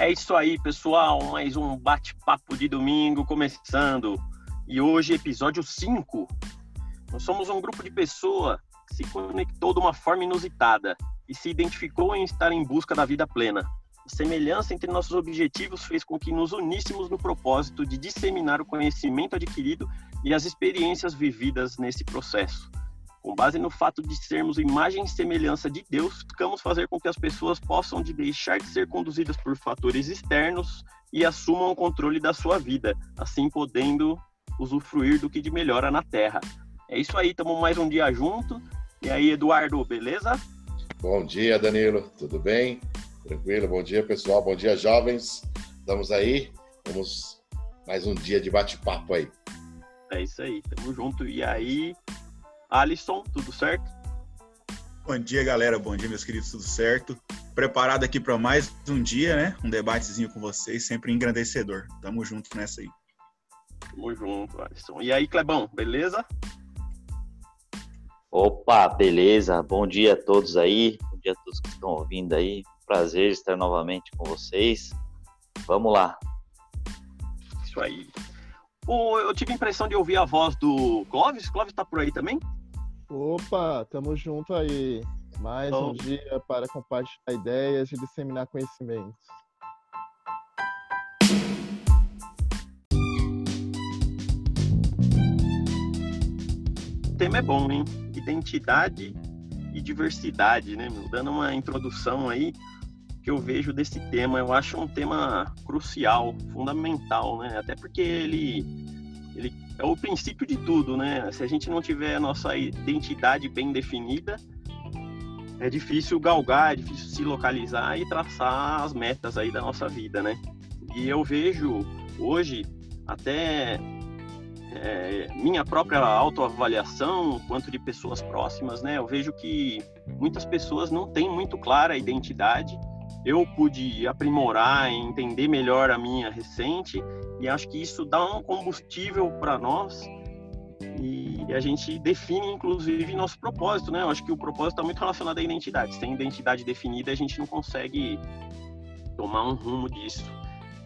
É isso aí, pessoal. Mais um bate-papo de domingo começando. E hoje, episódio 5. Nós somos um grupo de pessoas que se conectou de uma forma inusitada e se identificou em estar em busca da vida plena. A semelhança entre nossos objetivos fez com que nos uníssemos no propósito de disseminar o conhecimento adquirido e as experiências vividas nesse processo. Com base no fato de sermos imagem e semelhança de Deus, buscamos fazer com que as pessoas possam de deixar de ser conduzidas por fatores externos e assumam o controle da sua vida, assim podendo usufruir do que de melhor há na Terra. É isso aí, estamos mais um dia junto. E aí, Eduardo, beleza? Bom dia, Danilo, tudo bem? Tranquilo? Bom dia, pessoal. Bom dia, jovens. Estamos aí. Vamos mais um dia de bate-papo aí. É isso aí, tamo junto. E aí, Alisson, tudo certo? Bom dia, galera. Bom dia, meus queridos, tudo certo? Preparado aqui para mais um dia, né? Um debatezinho com vocês, sempre engrandecedor. Tamo junto nessa aí. Tamo junto, Alisson. E aí, Clebão, beleza? Opa, beleza. Bom dia a todos aí. Bom dia a todos que estão ouvindo aí. Prazer estar novamente com vocês. Vamos lá. Isso aí. eu tive a impressão de ouvir a voz do Clóvis. Clóvis tá por aí também? Opa, tamo junto aí. Mais um dia para compartilhar ideias e disseminar conhecimentos. O tema é bom, hein? Identidade e diversidade, né? Dando uma introdução aí que eu vejo desse tema, eu acho um tema crucial, fundamental, né? Até porque ele ele é o princípio de tudo, né? Se a gente não tiver a nossa identidade bem definida, é difícil galgar, é difícil se localizar e traçar as metas aí da nossa vida, né? E eu vejo hoje até é, minha própria autoavaliação, quanto de pessoas próximas, né? Eu vejo que muitas pessoas não têm muito clara a identidade eu pude aprimorar, entender melhor a minha recente e acho que isso dá um combustível para nós e a gente define inclusive nosso propósito, né? Eu acho que o propósito está muito relacionado à identidade. Sem identidade definida, a gente não consegue tomar um rumo disso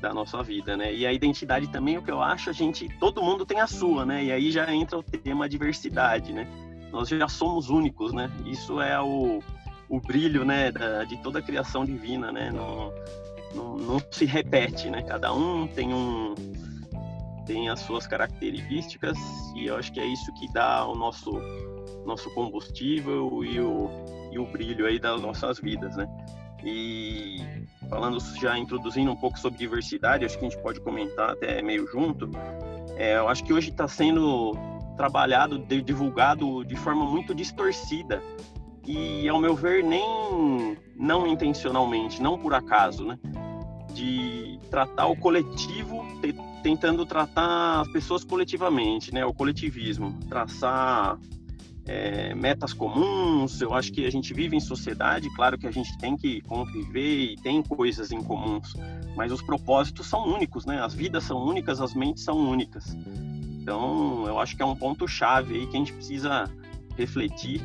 da nossa vida, né? E a identidade também, o que eu acho, a gente, todo mundo tem a sua, né? E aí já entra o tema diversidade, né? Nós já somos únicos, né? Isso é o o brilho, né, da, de toda a criação divina, né, não, não, não, se repete, né, cada um tem um tem as suas características e eu acho que é isso que dá o nosso nosso combustível e o, e o brilho aí das nossas vidas, né. E falando já introduzindo um pouco sobre diversidade, acho que a gente pode comentar até meio junto. É, eu acho que hoje está sendo trabalhado, divulgado de forma muito distorcida e, ao meu ver, nem não intencionalmente, não por acaso, né? De tratar o coletivo, te, tentando tratar as pessoas coletivamente, né? O coletivismo, traçar é, metas comuns. Eu acho que a gente vive em sociedade, claro que a gente tem que conviver e tem coisas em comuns, mas os propósitos são únicos, né? As vidas são únicas, as mentes são únicas. Então, eu acho que é um ponto chave aí que a gente precisa refletir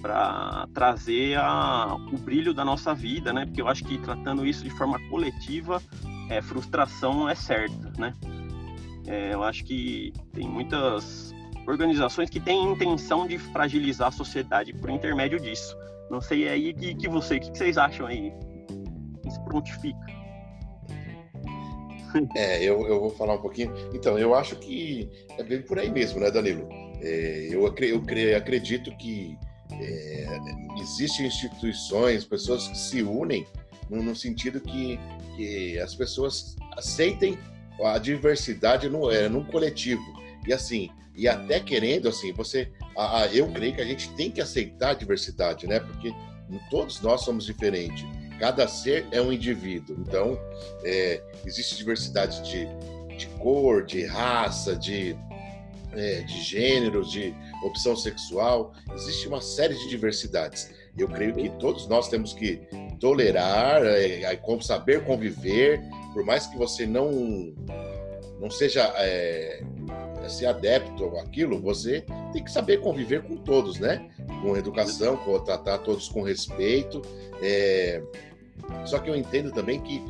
para trazer a, o brilho da nossa vida, né? Porque eu acho que tratando isso de forma coletiva, é, frustração é certa, né? É, eu acho que tem muitas organizações que têm intenção de fragilizar a sociedade por intermédio disso. Não sei aí que, que você, o que, que vocês acham aí? Isso prontifica. É, eu, eu vou falar um pouquinho. Então, eu acho que é bem por aí mesmo, né, Danilo? É, eu, eu acredito que é, existem instituições, pessoas que se unem no, no sentido que, que, as pessoas aceitem a diversidade no, é, num coletivo. E assim, e até querendo, assim, você. A, a, eu creio que a gente tem que aceitar a diversidade, né? Porque todos nós somos diferentes. Cada ser é um indivíduo. Então, é, existe diversidade de, de cor, de raça, de, é, de gêneros, de opção sexual, existe uma série de diversidades. Eu creio que todos nós temos que tolerar, é, é, saber conviver, por mais que você não não seja é, se adepto àquilo, você tem que saber conviver com todos, né? Com educação, com tratar todos com respeito. É... Só que eu entendo também que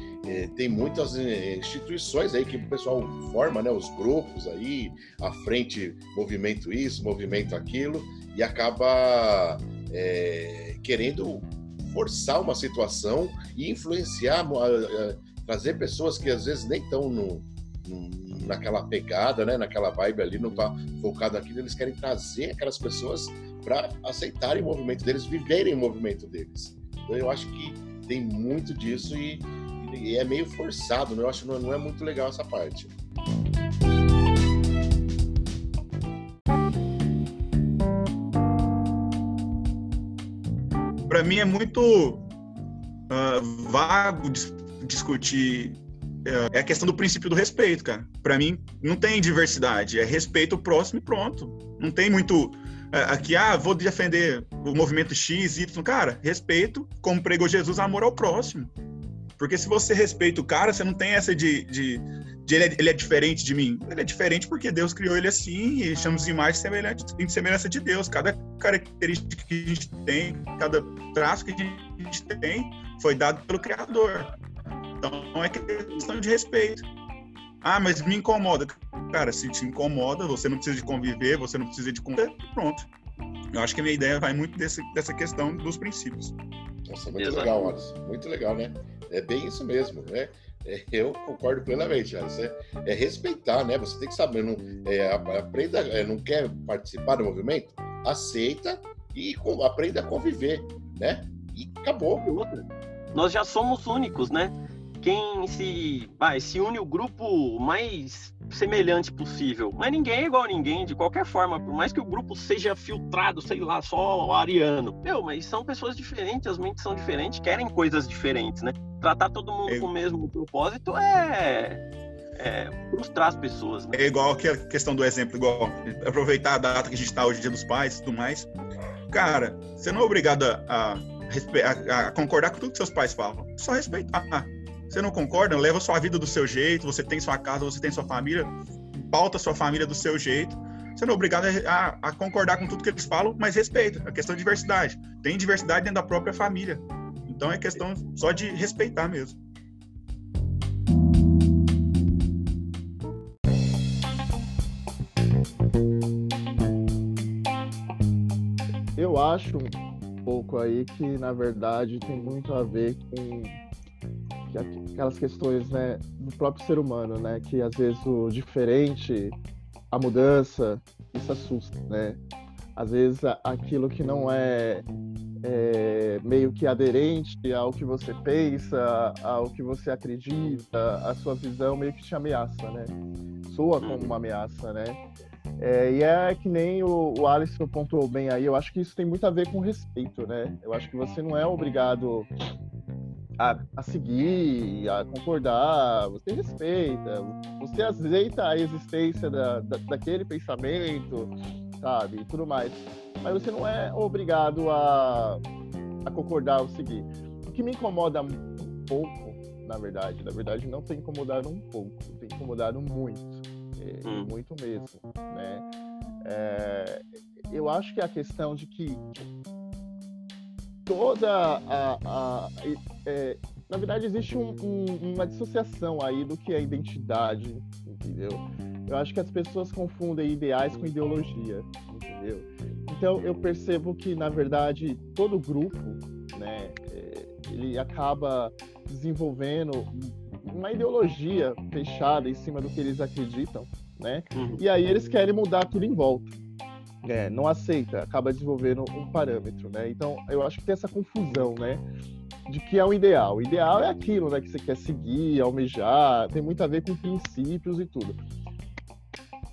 tem muitas é, instituições aí que o pessoal forma, né, os grupos aí, a frente movimento isso, movimento aquilo, e acaba é, querendo forçar uma situação e influenciar, trazer pessoas que às vezes nem estão no, no, naquela pegada, né, naquela vibe ali, não tá focado naquilo, eles querem trazer aquelas pessoas para aceitarem o movimento deles, viverem o movimento deles. Então eu acho que tem muito disso e, e é meio forçado, né? eu acho que não, é muito legal essa parte. para mim é muito uh, vago dis discutir uh, é a questão do princípio do respeito, cara. Para mim não tem diversidade, é respeito o próximo e pronto. Não tem muito uh, aqui, ah, vou defender o movimento X, Y. Cara, respeito, como pregou Jesus, amor ao próximo. Porque se você respeita o cara, você não tem essa de, de de ele, é, ele é diferente de mim. Ele é diferente porque Deus criou ele assim e chamamos de imagem semelhante, em semelhança de Deus. Cada característica que a gente tem, cada traço que a gente tem, foi dado pelo Criador. Então é questão de respeito. Ah, mas me incomoda. Cara, se te incomoda, você não precisa de conviver, você não precisa de conviver, pronto. Eu acho que a minha ideia vai muito desse, dessa questão dos princípios. Nossa, muito Exato. legal, Alisson. Muito legal, né? É bem isso mesmo, né? É, eu concordo plenamente, Alisson. É, é, respeitar, né? Você tem que saber, não, é, aprenda, é, não quer participar do movimento? Aceita e com, aprenda a conviver, né? E acabou. Nós já somos únicos, né? Quem se, vai, se une o grupo mais semelhante possível. Mas ninguém é igual a ninguém, de qualquer forma, por mais que o grupo seja filtrado, sei lá, só o ariano. Meu, mas são pessoas diferentes, as mentes são diferentes, querem coisas diferentes, né? Tratar todo mundo é... com o mesmo propósito é é, frustrar as pessoas. Né? É igual que a questão do exemplo, igual aproveitar a data que a gente está hoje, Dia dos Pais e tudo mais. Cara, você não é obrigado a, a, a, concordar com tudo que seus pais falam. Só respeitar. Você não concorda? Leva sua vida do seu jeito, você tem sua casa, você tem sua família, pauta sua família do seu jeito. Você não é obrigado a, a concordar com tudo que eles falam, mas respeita. A questão de diversidade. Tem diversidade dentro da própria família. Então é questão só de respeitar mesmo. Eu acho um pouco aí que, na verdade, tem muito a ver com aquelas questões né, do próprio ser humano, né? Que às vezes o diferente, a mudança, isso assusta, né? Às vezes aquilo que não é, é meio que aderente ao que você pensa, ao que você acredita, a sua visão meio que te ameaça, né? Soa como uma ameaça, né? É, e é que nem o, o Alisson pontuou bem aí, eu acho que isso tem muito a ver com respeito, né? Eu acho que você não é obrigado a, a seguir, a concordar, você respeita, você aceita a existência da, da, daquele pensamento, sabe, e tudo mais. Mas você não é obrigado a, a concordar ou seguir. O que me incomoda um pouco, na verdade, na verdade não tem incomodado um pouco, tem incomodado muito, é, hum. muito mesmo, né? É, eu acho que a questão de que toda a. a é, na verdade, existe um, um, uma dissociação aí do que é identidade, entendeu? Eu acho que as pessoas confundem ideais com ideologia, entendeu? Então, eu percebo que, na verdade, todo grupo, né, é, ele acaba desenvolvendo uma ideologia fechada em cima do que eles acreditam, né? Uhum. E aí eles querem mudar tudo em volta é, não aceita, acaba desenvolvendo um parâmetro, né? Então, eu acho que tem essa confusão, né? De que é o ideal. O ideal é aquilo, né? Que você quer seguir, almejar, tem muito a ver com princípios e tudo.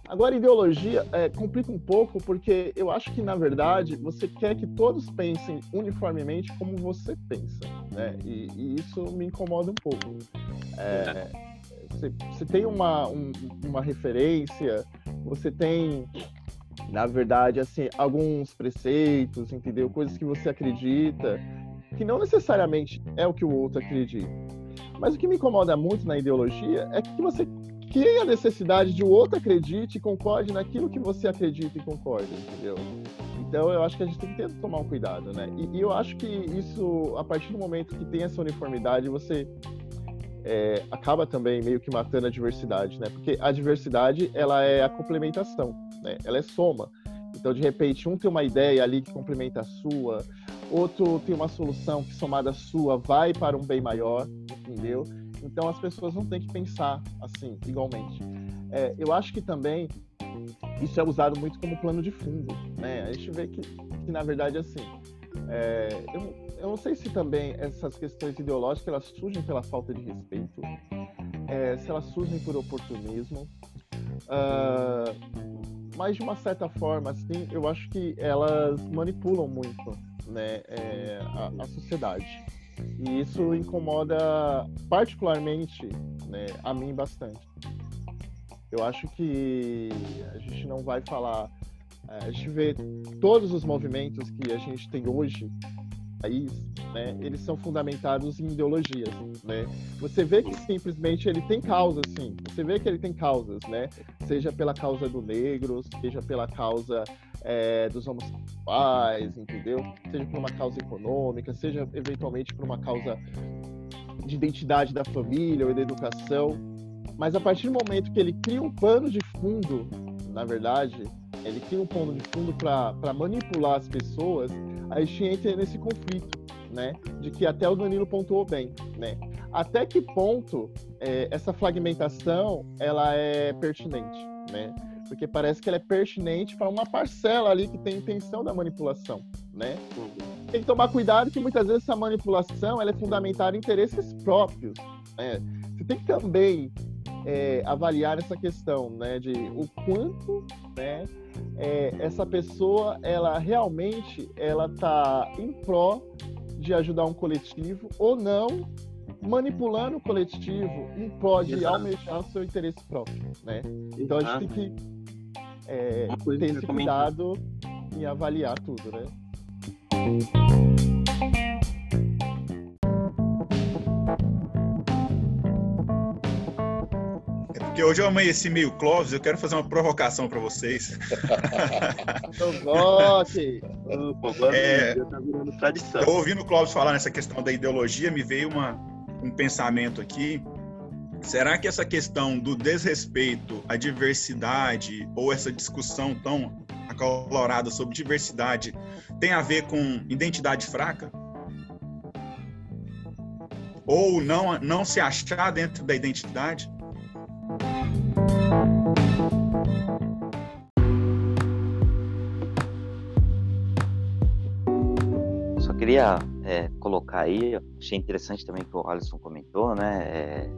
Agora, ideologia é, complica um pouco, porque eu acho que, na verdade, você quer que todos pensem uniformemente como você pensa, né? E, e isso me incomoda um pouco. É, você, tem uma, um, uma referência, você tem na verdade, assim, alguns preceitos, entendeu? Coisas que você acredita, que não necessariamente é o que o outro acredita. Mas o que me incomoda muito na ideologia é que você cria a necessidade de o outro acredite e concorde naquilo que você acredita e concorda, entendeu? Então eu acho que a gente tem que ter, tomar um cuidado, né? E, e eu acho que isso, a partir do momento que tem essa uniformidade, você é, acaba também meio que matando a diversidade, né? Porque a diversidade ela é a complementação, né? Ela é soma. Então, de repente, um tem uma ideia ali que complementa a sua, outro tem uma solução que somada à sua vai para um bem maior, entendeu? Então, as pessoas não têm que pensar assim, igualmente. É, eu acho que também isso é usado muito como plano de fundo, né? A gente vê que, que na verdade, assim, é, eu, eu não sei se também essas questões ideológicas elas surgem pela falta de respeito, é, se elas surgem por oportunismo, uh, mas de uma certa forma, assim, eu acho que elas manipulam muito, né, é, a, a, sociedade. E isso incomoda particularmente, né, a mim bastante. Eu acho que a gente não vai falar é, a gente vê todos os movimentos que a gente tem hoje país, né, eles são fundamentados em ideologias, né? Você vê que simplesmente ele tem causas, sim. Você vê que ele tem causas, né? Seja pela causa do negro, seja pela causa é, dos homossexuais, entendeu? Seja por uma causa econômica, seja eventualmente por uma causa de identidade da família ou da educação. Mas a partir do momento que ele cria um pano de fundo, na verdade, ele cria um pano de fundo para manipular as pessoas, a gente entra nesse conflito, né? De que até o Danilo pontuou bem, né? Até que ponto é, essa fragmentação ela é pertinente, né? Porque parece que ela é pertinente para uma parcela ali que tem intenção da manipulação, né? Tem que tomar cuidado que muitas vezes essa manipulação ela é fundamentada em interesses próprios, né? Você tem que também é, avaliar essa questão, né? De o quanto, né? é, essa pessoa ela realmente ela tá em pró de ajudar um coletivo ou não manipulando o coletivo em pró de Exato. almejar o seu interesse próprio, né? Então a gente tem que é, ter esse cuidado em avaliar tudo, né? Porque hoje eu amanheci meio Clóvis, eu quero fazer uma provocação para vocês. Provoque! é, tá virando tradição. Eu ouvindo o Clóvis falar nessa questão da ideologia, me veio uma, um pensamento aqui. Será que essa questão do desrespeito à diversidade ou essa discussão tão acalorada sobre diversidade tem a ver com identidade fraca? Ou não, não se achar dentro da identidade? Só queria é, colocar aí, achei interessante também que o Alisson comentou, né? É,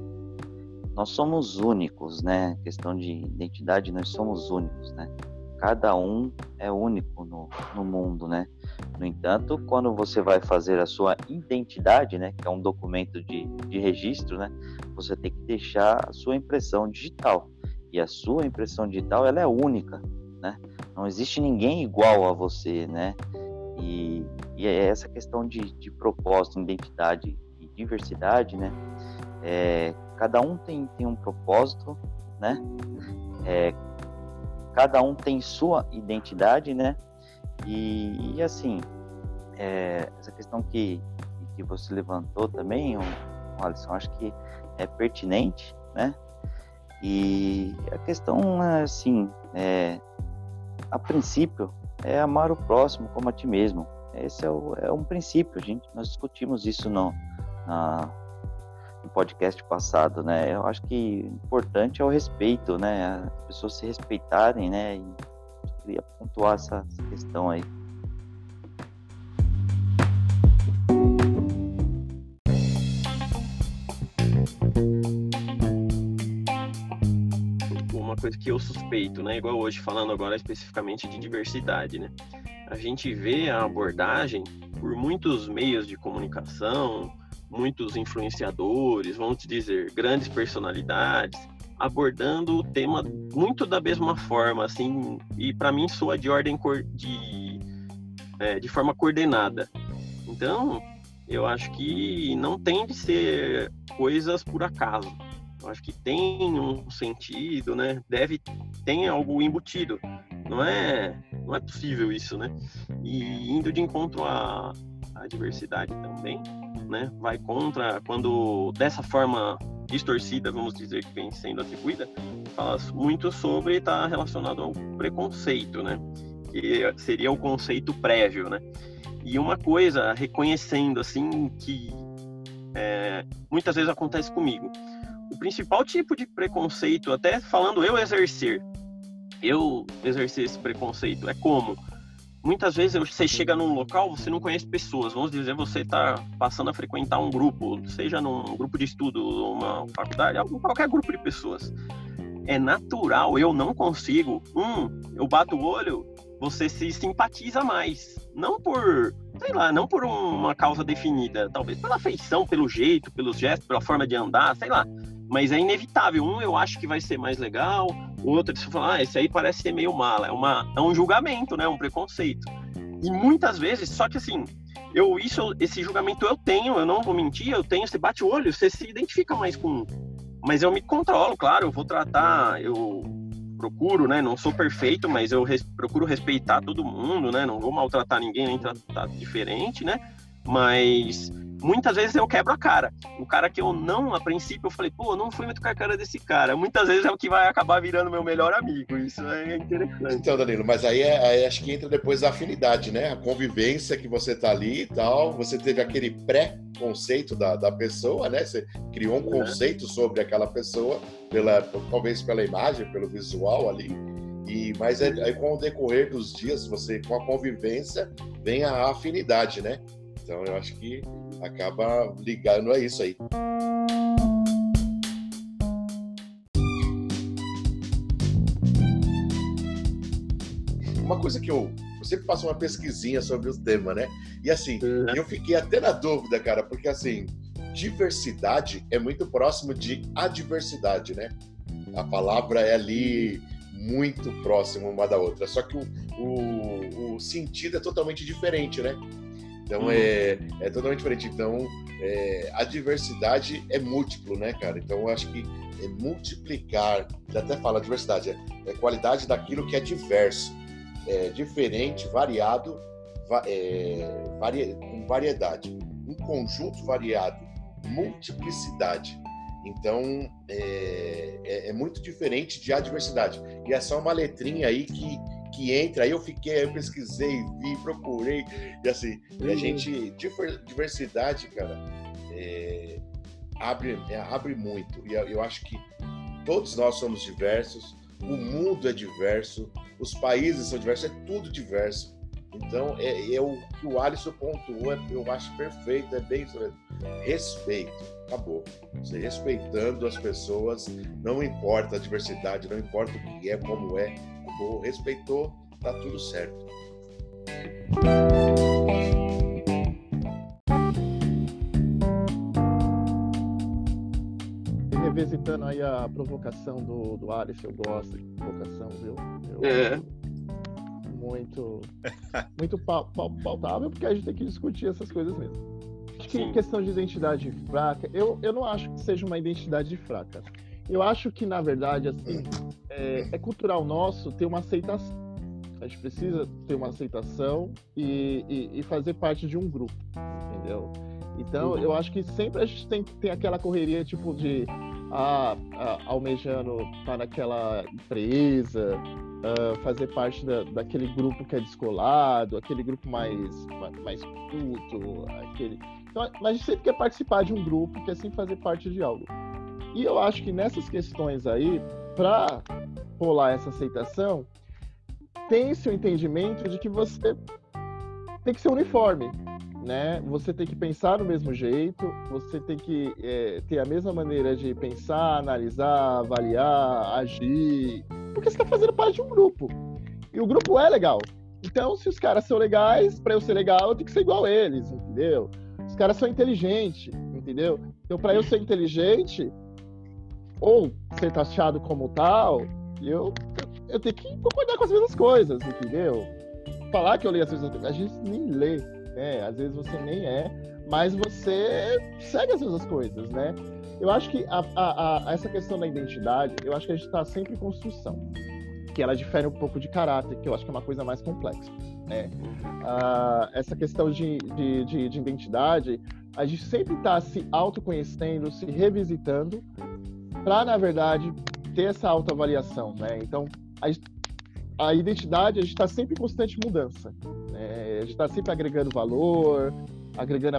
nós somos únicos, né? Questão de identidade, nós somos únicos, né? Cada um é único no, no mundo, né? No entanto, quando você vai fazer a sua identidade, né, que é um documento de, de registro, né, você tem que deixar a sua impressão digital. A sua impressão digital ela é única, né? Não existe ninguém igual a você, né? E, e é essa questão de, de propósito, identidade e diversidade, né? É, cada um tem, tem um propósito, né? É, cada um tem sua identidade, né? E, e assim, é, essa questão que, que você levantou também, Alisson, acho que é pertinente, né? E a questão é assim, é, a princípio, é amar o próximo como a ti mesmo. Esse é, o, é um princípio, gente. Nós discutimos isso no, na, no podcast passado, né? Eu acho que importante é o respeito, né? As pessoas se respeitarem, né? E eu queria pontuar essa, essa questão aí. Coisa que eu suspeito, né? Igual hoje falando agora especificamente de diversidade, né? A gente vê a abordagem por muitos meios de comunicação, muitos influenciadores, vamos dizer, grandes personalidades, abordando o tema muito da mesma forma, assim, e para mim soa de ordem de, é, de forma coordenada. Então, eu acho que não tem de ser coisas por acaso. Acho que tem um sentido, né? Deve tem algo embutido. Não é, não é possível isso, né? E indo de encontro à, à diversidade também, né? Vai contra quando dessa forma distorcida, vamos dizer, que vem sendo atribuída, fala muito sobre estar tá relacionado ao preconceito, né? Que seria o conceito prévio, né? E uma coisa, reconhecendo assim que é, muitas vezes acontece comigo. O principal tipo de preconceito, até falando eu exercer, eu exercer esse preconceito é como muitas vezes você chega num local, você não conhece pessoas. Vamos dizer, você está passando a frequentar um grupo, seja num grupo de estudo, uma faculdade, qualquer grupo de pessoas. É natural, eu não consigo. Um, eu bato o olho, você se simpatiza mais. Não por, sei lá, não por uma causa definida, talvez pela feição, pelo jeito, pelos gestos, pela forma de andar, sei lá. Mas é inevitável. Um eu acho que vai ser mais legal, o outro você fala, ah, esse aí parece ser meio mala. É, uma, é um julgamento, né? Um preconceito. E muitas vezes, só que assim, eu isso, esse julgamento eu tenho, eu não vou mentir, eu tenho, você bate o olho, você se identifica mais com. Mas eu me controlo, claro, eu vou tratar, eu procuro, né? Não sou perfeito, mas eu res, procuro respeitar todo mundo, né? Não vou maltratar ninguém, nem tratar diferente, né? Mas muitas vezes eu quebro a cara. O cara que eu não, a princípio, eu falei, pô, não fui muito com a cara desse cara. Muitas vezes é o que vai acabar virando meu melhor amigo. Isso é interessante. Então, Danilo, mas aí, é, aí acho que entra depois a afinidade, né? A convivência que você tá ali e tal. Você teve aquele pré-conceito da, da pessoa, né? Você criou um conceito é. sobre aquela pessoa, pela, talvez pela imagem, pelo visual ali. E, mas aí com o decorrer dos dias, você com a convivência, vem a afinidade, né? Então eu acho que acaba ligando a isso aí. Uma coisa que eu, eu sempre faço uma pesquisinha sobre o tema, né? E assim, uhum. eu fiquei até na dúvida, cara, porque assim, diversidade é muito próximo de adversidade, né? A palavra é ali muito próximo uma da outra, só que o, o, o sentido é totalmente diferente, né? Então uhum. é, é totalmente diferente. Então é, a diversidade é múltiplo, né, cara? Então eu acho que é multiplicar, já até fala diversidade, é, é qualidade daquilo que é diverso, é diferente, variado, va, é, varia, com variedade. Um conjunto variado, multiplicidade. Então é, é, é muito diferente de adversidade. E é só uma letrinha aí que que entra, aí eu fiquei, eu pesquisei, vi, procurei, e assim, e a uhum. gente, diversidade, cara, é, abre, é, abre muito, e eu acho que todos nós somos diversos, o mundo é diverso, os países são diversos, é tudo diverso, então, é, é o que o Alisson pontuou, é, eu acho perfeito, é bem. Respeito, acabou. Você respeitando as pessoas, não importa a diversidade, não importa o que é, como é, acabou, respeitou, tá tudo certo. Revisitando aí a provocação do, do Alisson, eu gosto de provocação, viu? Eu, é muito, muito pautável, porque a gente tem que discutir essas coisas mesmo. Acho que Sim. questão de identidade fraca, eu, eu não acho que seja uma identidade fraca. Eu acho que, na verdade, assim, é, é cultural nosso ter uma aceitação. A gente precisa ter uma aceitação e, e, e fazer parte de um grupo, entendeu? Então, eu acho que sempre a gente tem aquela correria, tipo, de ah, ah, almejando estar naquela empresa, uh, fazer parte da, daquele grupo que é descolado, aquele grupo mais, mais culto, aquele. Então, mas a gente sempre quer participar de um grupo, quer sempre fazer parte de algo. E eu acho que nessas questões aí, para rolar essa aceitação, tem-se o entendimento de que você tem que ser uniforme, né? Você tem que pensar do mesmo jeito, você tem que é, ter a mesma maneira de pensar, analisar, avaliar, agir, porque você está fazendo parte de um grupo. E o grupo é legal. Então, se os caras são legais, para eu ser legal, eu tenho que ser igual a eles, entendeu? Os caras são inteligentes, entendeu? Então, para eu ser inteligente, ou ser taxado como tal, eu, eu tenho que concordar com as mesmas coisas, entendeu? Falar que eu leio as mesmas coisas, a gente nem lê, né? Às vezes você nem é, mas você segue as mesmas coisas, né? Eu acho que a, a, a, essa questão da identidade, eu acho que a gente está sempre em construção. que ela difere um pouco de caráter, que eu acho que é uma coisa mais complexa. Né? Ah, essa questão de, de, de, de, identidade, a gente sempre está se autoconhecendo, se revisitando, para, na verdade, ter essa autoavaliação. Né? Então, a, a identidade, a gente está sempre em constante mudança. Né? A gente está sempre agregando valor, agregando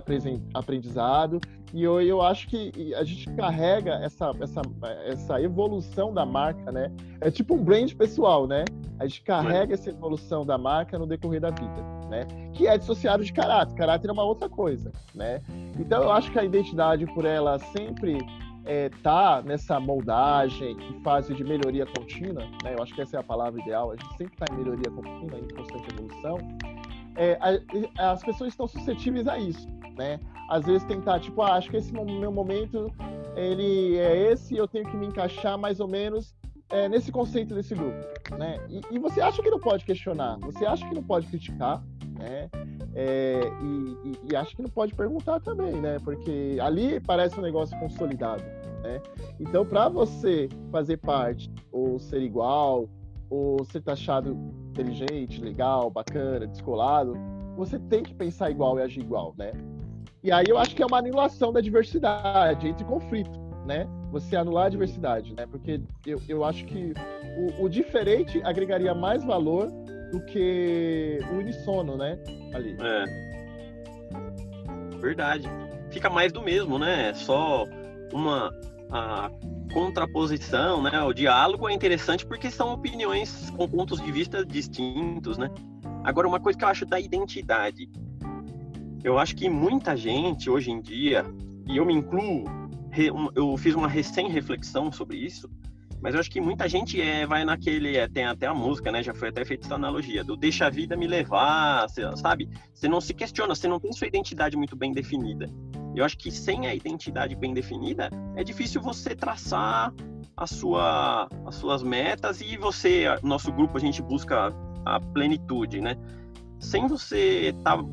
aprendizado. E eu, eu acho que a gente carrega essa, essa, essa evolução da marca, né? É tipo um brand pessoal, né? A gente carrega essa evolução da marca no decorrer da vida, né? Que é dissociado de caráter. Caráter é uma outra coisa, né? Então eu acho que a identidade, por ela sempre é, tá nessa moldagem e fase de melhoria contínua, né? Eu acho que essa é a palavra ideal. A gente sempre está em melhoria contínua, em constante evolução é, a, as pessoas estão suscetíveis a isso, né? Às vezes tentar, tipo, ah, acho que esse meu momento ele é esse, eu tenho que me encaixar mais ou menos é, nesse conceito desse grupo, né? E, e, você acha que não pode questionar, você acha que não pode criticar, né? É, e, e, e acha que não pode perguntar também, né? Porque ali parece um negócio consolidado, né? Então, para você fazer parte ou ser igual ou ser taxado inteligente, legal, bacana, descolado, você tem que pensar igual e agir igual, né? E aí eu acho que é uma anulação da diversidade, entre conflito, né? Você anular a diversidade, né? Porque eu, eu acho que o, o diferente agregaria mais valor do que o unissono, né? Ali. É. Verdade. Fica mais do mesmo, né? Só uma a contraposição, né, o diálogo é interessante porque são opiniões com pontos de vista distintos, né? Agora, uma coisa que eu acho da identidade, eu acho que muita gente hoje em dia, e eu me incluo, eu fiz uma recém-reflexão sobre isso, mas eu acho que muita gente é, vai naquele, é, tem até a música, né? Já foi até feita essa analogia, do deixa a vida me levar, sabe? Você não se questiona, você não tem sua identidade muito bem definida. Eu acho que sem a identidade bem definida, é difícil você traçar a sua, as suas metas e você, nosso grupo, a gente busca a plenitude, né? Sem você estar tá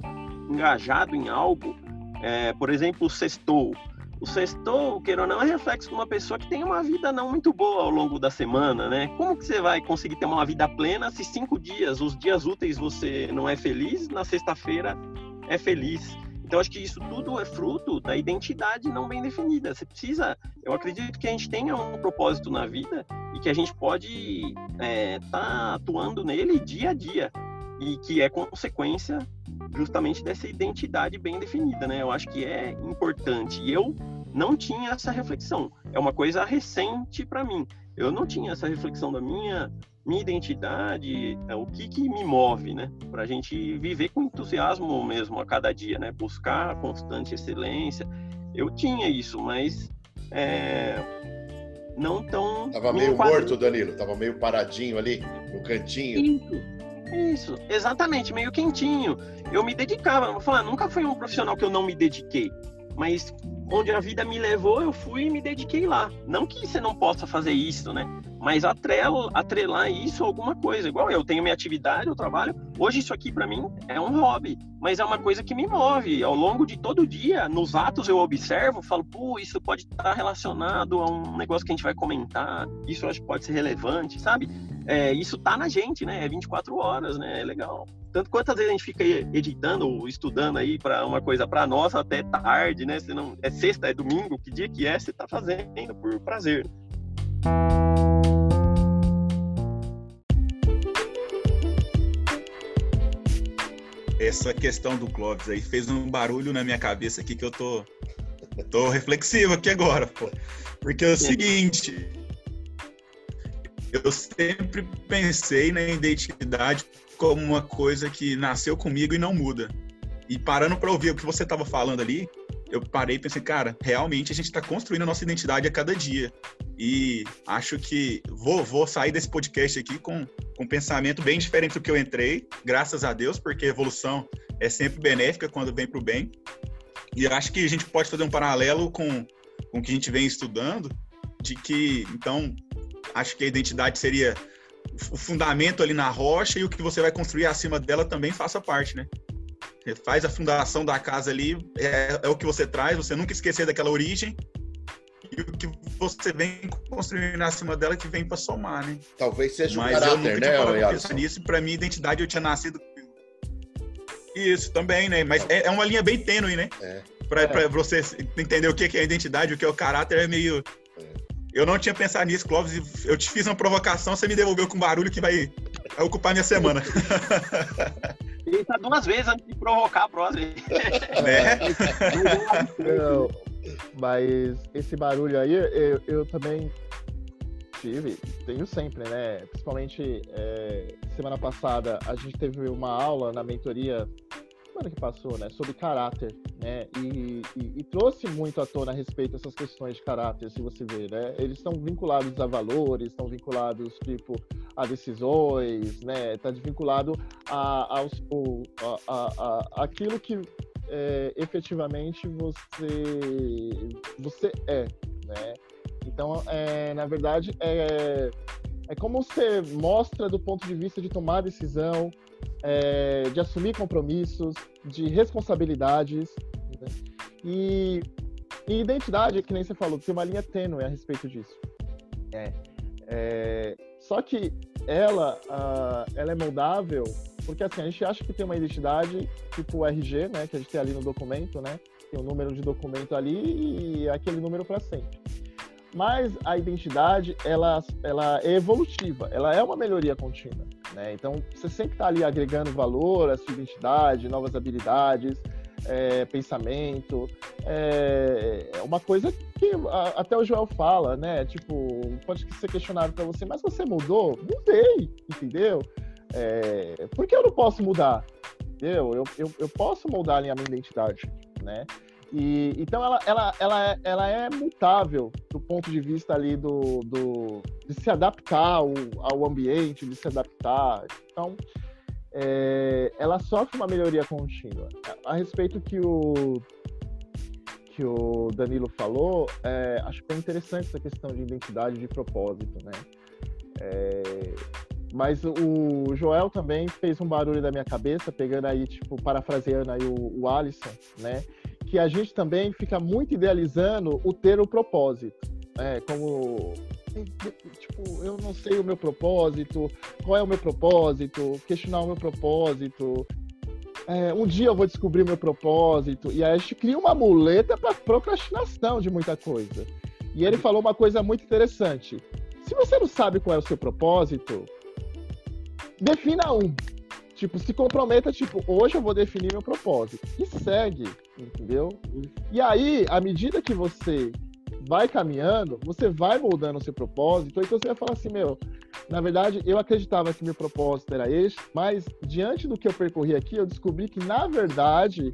engajado em algo, é, por exemplo, sextou. O sextou, queira ou não, é reflexo de uma pessoa que tem uma vida não muito boa ao longo da semana, né? Como que você vai conseguir ter uma vida plena se cinco dias, os dias úteis você não é feliz, na sexta-feira é feliz? Então, acho que isso tudo é fruto da identidade não bem definida. Você precisa, eu acredito que a gente tenha um propósito na vida e que a gente pode estar é, tá atuando nele dia a dia e que é consequência justamente dessa identidade bem definida, né? Eu acho que é importante. E eu não tinha essa reflexão. É uma coisa recente para mim. Eu não tinha essa reflexão da minha minha identidade, é o que, que me move, né? Para a gente viver com entusiasmo mesmo a cada dia, né? Buscar constante excelência. Eu tinha isso, mas é, não tão. Tava meio morto, Danilo. Tava meio paradinho ali no cantinho. Isso. Isso, exatamente, meio quentinho. Eu me dedicava, vou falar, nunca fui um profissional que eu não me dediquei, mas onde a vida me levou, eu fui e me dediquei lá. Não que você não possa fazer isso, né? Mas atrelo, atrelar isso a alguma coisa. Igual eu tenho minha atividade, eu trabalho. Hoje isso aqui para mim é um hobby, mas é uma coisa que me move. Ao longo de todo dia, nos atos eu observo, falo, pô, isso pode estar relacionado a um negócio que a gente vai comentar. Isso eu acho que pode ser relevante, sabe? É, isso tá na gente, né? É 24 horas, né? É legal. Tanto quantas vezes a gente fica editando ou estudando aí para uma coisa para nós até tarde, né? Se não é sexta, é domingo, que dia que é, você tá fazendo por prazer. Essa questão do Clóvis aí fez um barulho na minha cabeça aqui que eu tô tô reflexivo aqui agora, pô. Porque é o seguinte, eu sempre pensei na identidade como uma coisa que nasceu comigo e não muda. E parando para ouvir o que você estava falando ali, eu parei e pensei, cara, realmente a gente está construindo a nossa identidade a cada dia. E acho que vou, vou sair desse podcast aqui com, com um pensamento bem diferente do que eu entrei, graças a Deus, porque evolução é sempre benéfica quando vem para o bem. E acho que a gente pode fazer um paralelo com, com o que a gente vem estudando, de que, então, acho que a identidade seria o fundamento ali na rocha e o que você vai construir acima dela também faça parte, né? Você faz a fundação da casa ali, é, é o que você traz, você nunca esquecer daquela origem e o que você vem construindo acima dela que vem para somar, né? Talvez seja Mas o caráter, né, eu pensar nisso, para mim, identidade eu tinha nascido. Isso também, né? Mas é, é uma linha bem tênue, né? É. Para é. você entender o que é a identidade, o que é o caráter, é meio. Eu não tinha pensado nisso, Clóvis. Eu te fiz uma provocação, você me devolveu com barulho que vai, vai ocupar minha semana. Pensa duas vezes antes de provocar a próxima. Né? Não, mas esse barulho aí, eu, eu também tive, tenho sempre, né? Principalmente é, semana passada a gente teve uma aula na mentoria, semana que passou, né? Sobre caráter, né? E, e, e, trouxe muito à tona a respeito dessas questões de caráter, se você ver, né? Eles estão vinculados a valores, estão vinculados, tipo, a decisões, né? Está vinculado a, a, a, a, aquilo que é, efetivamente você você é, né? Então, é, na verdade, é, é como você mostra do ponto de vista de tomar decisão, é, de assumir compromissos, de responsabilidades. Né? E, e, identidade, que nem você falou, tem uma linha tênue a respeito disso. É, é só que ela, uh, ela é moldável porque assim, a gente acha que tem uma identidade tipo o RG, né? Que a gente tem ali no documento, né? Tem um número de documento ali e aquele número para sempre. Mas a identidade, ela, ela é evolutiva, ela é uma melhoria contínua, né? Então, você sempre está ali agregando valor à sua identidade, novas habilidades, é, pensamento. É, é, uma coisa que a, até o Joel fala, né? Tipo, pode ser questionado para você, mas você mudou? Mudei, entendeu? É, por que eu não posso mudar? Eu, eu, eu, eu posso moldar a minha identidade, né? E, então ela, ela, ela, é, ela é mutável do ponto de vista ali do, do de se adaptar ao, ao ambiente, de se adaptar. Então é, ela sofre uma melhoria contínua. A, respeito que o que o Danilo falou, é, acho que é interessante essa questão de identidade de propósito, né? É, mas o Joel também fez um barulho da minha cabeça, pegando aí, tipo, parafraseando aí o, o Alisson, né? Que a gente também fica muito idealizando o ter o propósito, né? Como, tipo, eu não sei o meu propósito, qual é o meu propósito, questionar o meu propósito. É, um dia eu vou descobrir o meu propósito. E aí a gente cria uma muleta para procrastinação de muita coisa. E ele falou uma coisa muito interessante. Se você não sabe qual é o seu propósito, defina um. Tipo, se comprometa, tipo, hoje eu vou definir meu propósito. E segue, entendeu? E aí, à medida que você vai caminhando, você vai moldando o seu propósito, então você vai falar assim, meu, na verdade, eu acreditava que meu propósito era este, mas diante do que eu percorri aqui, eu descobri que, na verdade,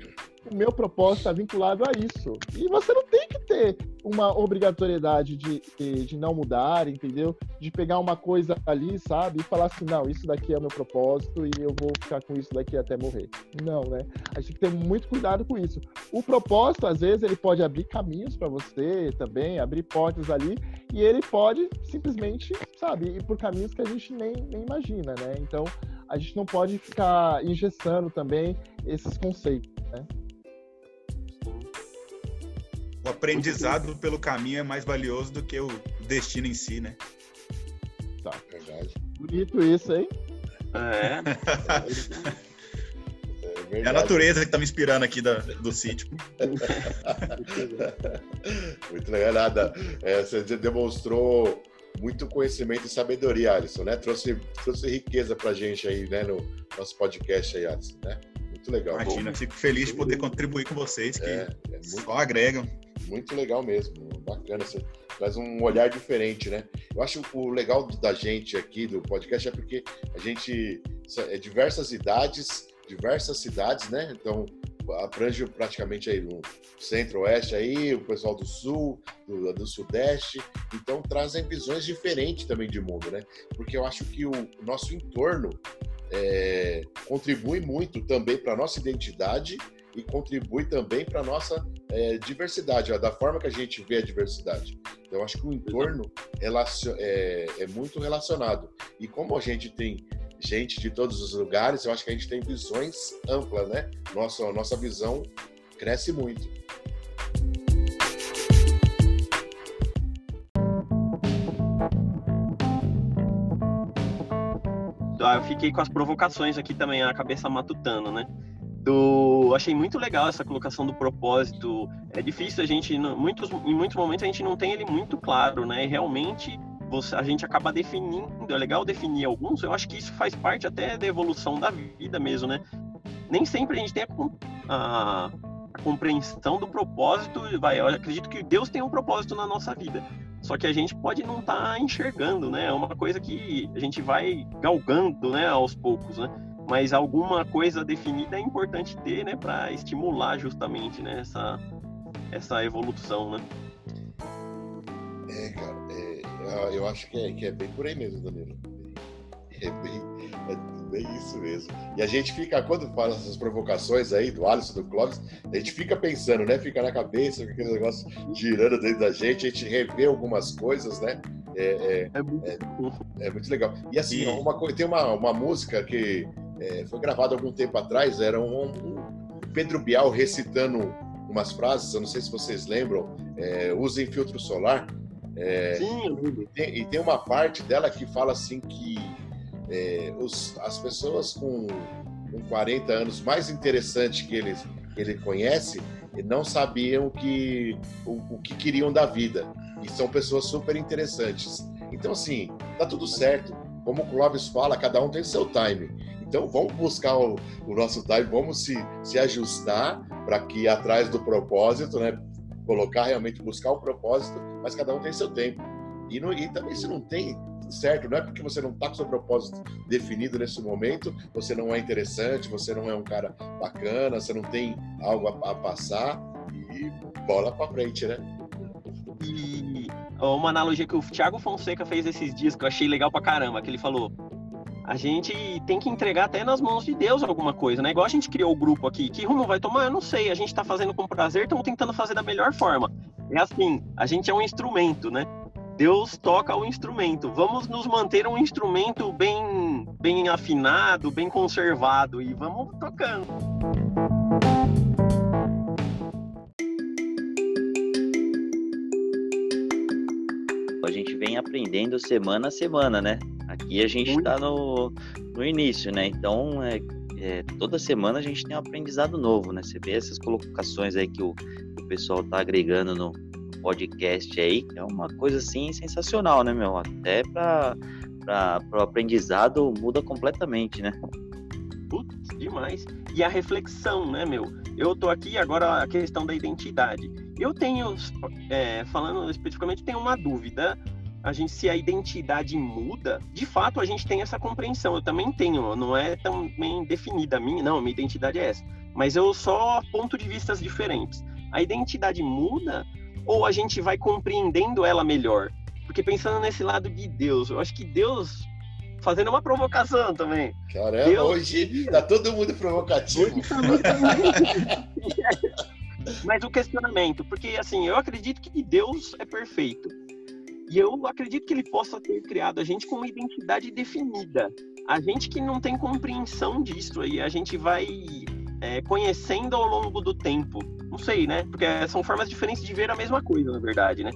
o meu propósito está vinculado a isso. E você não tem que ter uma obrigatoriedade de, de não mudar, entendeu? De pegar uma coisa ali, sabe? E falar assim, não, isso daqui é o meu propósito e eu vou ficar com isso daqui até morrer. Não, né? A gente tem que ter muito cuidado com isso. O propósito, às vezes, ele pode abrir caminhos para você também, abrir portas ali, e ele pode simplesmente, sabe, ir por caminhos que a gente nem, nem imagina, né? Então, a gente não pode ficar engessando também esses conceitos, né? O aprendizado pelo caminho é mais valioso do que o destino em si, né? Tá, verdade. Bonito isso, hein? É. É, é, a natureza que tá me inspirando aqui da, do sítio. muito legal, nada. É, você demonstrou muito conhecimento e sabedoria, Alisson, né? Trouxe, trouxe riqueza pra gente aí, né, no nosso podcast aí, Alisson, né? Muito legal. Imagina, Bom, fico feliz de poder contribuir com vocês, que é, é muito... só agregam muito legal mesmo, bacana. Você traz um olhar diferente, né? Eu acho o legal da gente aqui do podcast é porque a gente é diversas idades, diversas cidades, né? Então abrange praticamente aí no centro-oeste aí, o pessoal do sul, do, do, sudeste, então trazem visões diferentes também de mundo, né? Porque eu acho que o nosso entorno é, contribui muito também para nossa identidade e contribui também para a nossa é, diversidade, ó, da forma que a gente vê a diversidade. Então, acho que o entorno relacion, é, é muito relacionado. E como a gente tem gente de todos os lugares, eu acho que a gente tem visões amplas, né? Nossa, nossa visão cresce muito. Ah, eu fiquei com as provocações aqui também, a cabeça matutando, né? Do, achei muito legal essa colocação do propósito. É difícil a gente, muitos, em muitos momentos a gente não tem ele muito claro, né? E realmente você, a gente acaba definindo. É legal definir alguns. Eu acho que isso faz parte até da evolução da vida mesmo, né? Nem sempre a gente tem a, a, a compreensão do propósito. Vai, eu acredito que Deus tem um propósito na nossa vida. Só que a gente pode não estar tá enxergando, né? É uma coisa que a gente vai galgando, né, aos poucos, né? Mas alguma coisa definida é importante ter, né, para estimular justamente, né, essa, essa evolução, né? É, cara, é, eu acho que é, que é bem por aí mesmo, Danilo. É bem, é bem isso mesmo. E a gente fica, quando fala essas provocações aí do Alisson, do Clóvis, a gente fica pensando, né? Fica na cabeça, aquele negócio girando dentro da gente, a gente revê algumas coisas, né? É, é, é, muito, é, é muito legal. E assim, uma, tem uma, uma música que é, foi gravada algum tempo atrás, era um, um, Pedro Bial recitando umas frases, eu não sei se vocês lembram, é, usem filtro solar. É, Sim. E tem, e tem uma parte dela que fala assim que é, os, as pessoas com, com 40 anos mais interessantes que eles que ele conhece não sabiam que, o, o que queriam da vida. E são pessoas super interessantes. Então, assim, tá tudo certo. Como o Clóvis fala, cada um tem seu time. Então, vamos buscar o, o nosso time, vamos se, se ajustar para que atrás do propósito, né? Colocar realmente, buscar o propósito, mas cada um tem seu tempo. E, no, e também, se não tem, certo, não é porque você não está com seu propósito definido nesse momento, você não é interessante, você não é um cara bacana, você não tem algo a, a passar e bola para frente, né? E uma analogia que o Thiago Fonseca fez esses dias que eu achei legal pra caramba, que ele falou: a gente tem que entregar até nas mãos de Deus alguma coisa, né? Igual a gente criou o grupo aqui. Que rumo vai tomar? Eu não sei. A gente tá fazendo com prazer, estamos tentando fazer da melhor forma. É assim, a gente é um instrumento, né? Deus toca o instrumento. Vamos nos manter um instrumento bem, bem afinado, bem conservado e vamos tocando. A gente vem aprendendo semana a semana, né? Aqui a gente está no, no início, né? Então, é, é, toda semana a gente tem um aprendizado novo, né? Você vê essas colocações aí que o, que o pessoal está agregando no, podcast aí, é uma coisa assim sensacional, né, meu? Até para o aprendizado muda completamente, né? Putz, demais. E a reflexão, né, meu? Eu tô aqui agora a questão da identidade. Eu tenho, é, falando especificamente, tenho uma dúvida. A gente, se a identidade muda, de fato a gente tem essa compreensão. Eu também tenho, não é tão bem definida a minha, não, minha identidade é essa. Mas eu só ponto de vistas diferentes. A identidade muda ou a gente vai compreendendo ela melhor? Porque pensando nesse lado de Deus, eu acho que Deus fazendo uma provocação também. Caramba, Deus... hoje tá todo mundo provocativo. Hoje tá muito... Mas o questionamento, porque assim, eu acredito que Deus é perfeito. E eu acredito que ele possa ter criado a gente com uma identidade definida. A gente que não tem compreensão disso aí, a gente vai é, conhecendo ao longo do tempo. Não sei, né? Porque são formas diferentes de ver a mesma coisa, na verdade, né?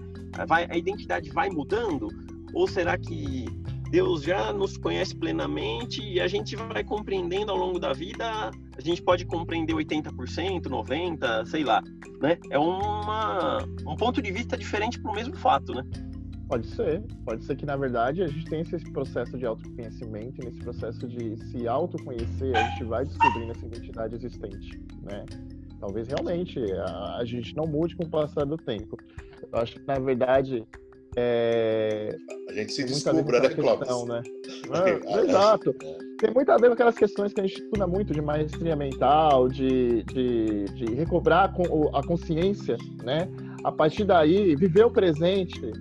Vai, a identidade vai mudando? Ou será que Deus já nos conhece plenamente e a gente vai compreendendo ao longo da vida? A gente pode compreender 80%, 90%, sei lá, né? É uma, um ponto de vista diferente para o mesmo fato, né? Pode ser. Pode ser que, na verdade, a gente tem esse processo de autoconhecimento, nesse processo de se autoconhecer, a gente vai descobrindo essa identidade existente, né? Talvez realmente a, a, gente não mude com o passar do tempo. Eu acho que, na verdade, é... A gente se descubra, né, Clóvis? Né? É, exato. Tem muito a ver com aquelas questões que a gente estuda muito de maestria mental, de, de, de recobrar a consciência, né? A partir daí, viver o presente,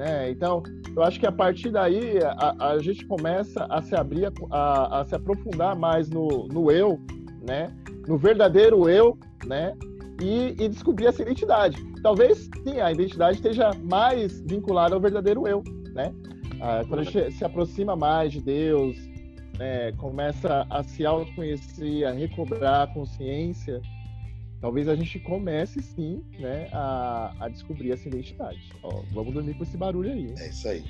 né? Então, eu acho que a partir daí a, a gente começa a se abrir, a, a, se aprofundar mais no, no eu, né? No verdadeiro eu, né? E, e, descobrir essa identidade. Talvez, sim, a identidade esteja mais vinculada ao verdadeiro eu, né? Ah, quando a gente se aproxima mais de Deus, né, começa a se autoconhecer, a recobrar a consciência, talvez a gente comece sim né, a, a descobrir essa identidade. Ó, vamos dormir com esse barulho aí. É isso aí.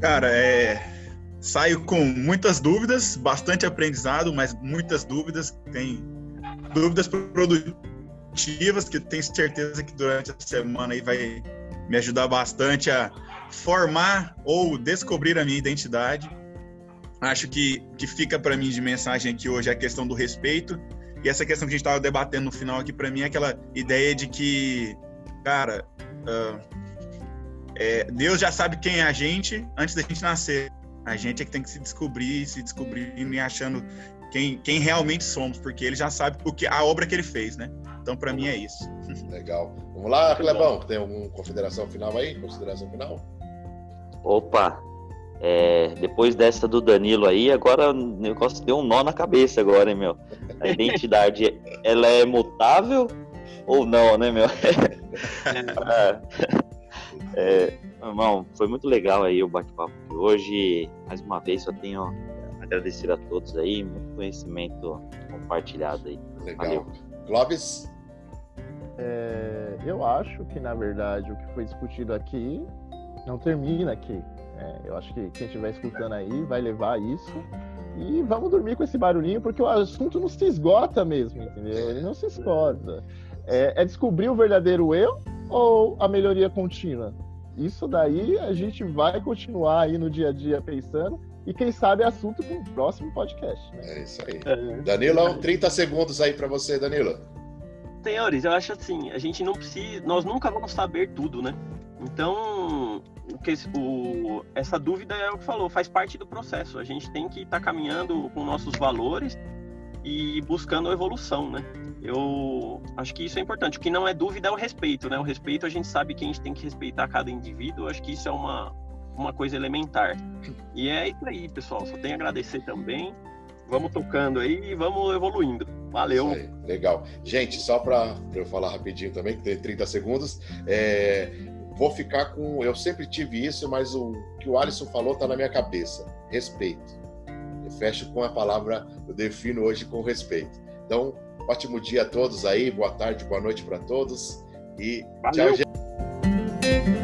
Cara, é... saio com muitas dúvidas, bastante aprendizado, mas muitas dúvidas. Tem dúvidas produtivas que tenho certeza que durante a semana aí vai me ajudar bastante a formar ou descobrir a minha identidade Acho que que fica para mim de mensagem aqui hoje é a questão do respeito e essa questão que a gente estava debatendo no final aqui para mim é aquela ideia de que, cara, uh, é, Deus já sabe quem é a gente antes da gente nascer. A gente é que tem que se descobrir, se descobrindo e achando quem, quem realmente somos, porque ele já sabe o que a obra que ele fez, né? Então, para mim é isso. Legal. Vamos lá, Clebão. Tem alguma consideração final aí? Consideração final? Opa, é, depois dessa do Danilo aí, agora o negócio deu um nó na cabeça agora, hein, meu? A identidade, ela é mutável ou não, né, meu? é, irmão, foi muito legal aí o bate-papo de hoje. Mais uma vez, só tenho a agradecer a todos aí, muito conhecimento compartilhado aí. Legal. Valeu. Clóvis? É, eu acho que, na verdade, o que foi discutido aqui não termina aqui. É, eu acho que quem estiver escutando aí vai levar isso. E vamos dormir com esse barulhinho, porque o assunto não se esgota mesmo, entendeu? Ele não se esgota. É, é descobrir o verdadeiro eu ou a melhoria contínua? Isso daí a gente vai continuar aí no dia a dia pensando e quem sabe é assunto para um próximo podcast. Né? É isso aí. É. Danilo, 30 segundos aí para você, Danilo. Senhores, eu acho assim, a gente não precisa, nós nunca vamos saber tudo, né? Então, o que, o, essa dúvida é o que falou, faz parte do processo. A gente tem que estar tá caminhando com nossos valores e buscando evolução, né? Eu acho que isso é importante. O que não é dúvida é o respeito, né? O respeito a gente sabe que a gente tem que respeitar cada indivíduo. Acho que isso é uma, uma coisa elementar. E é isso aí, pessoal. Só tenho a agradecer também. Vamos tocando aí e vamos evoluindo. Valeu. Legal. Gente, só para eu falar rapidinho também, que tem 30 segundos, é, vou ficar com. Eu sempre tive isso, mas o que o Alisson falou está na minha cabeça: respeito. Eu fecho com a palavra, eu defino hoje com respeito. Então, ótimo dia a todos aí, boa tarde, boa noite para todos e Valeu. tchau, gente.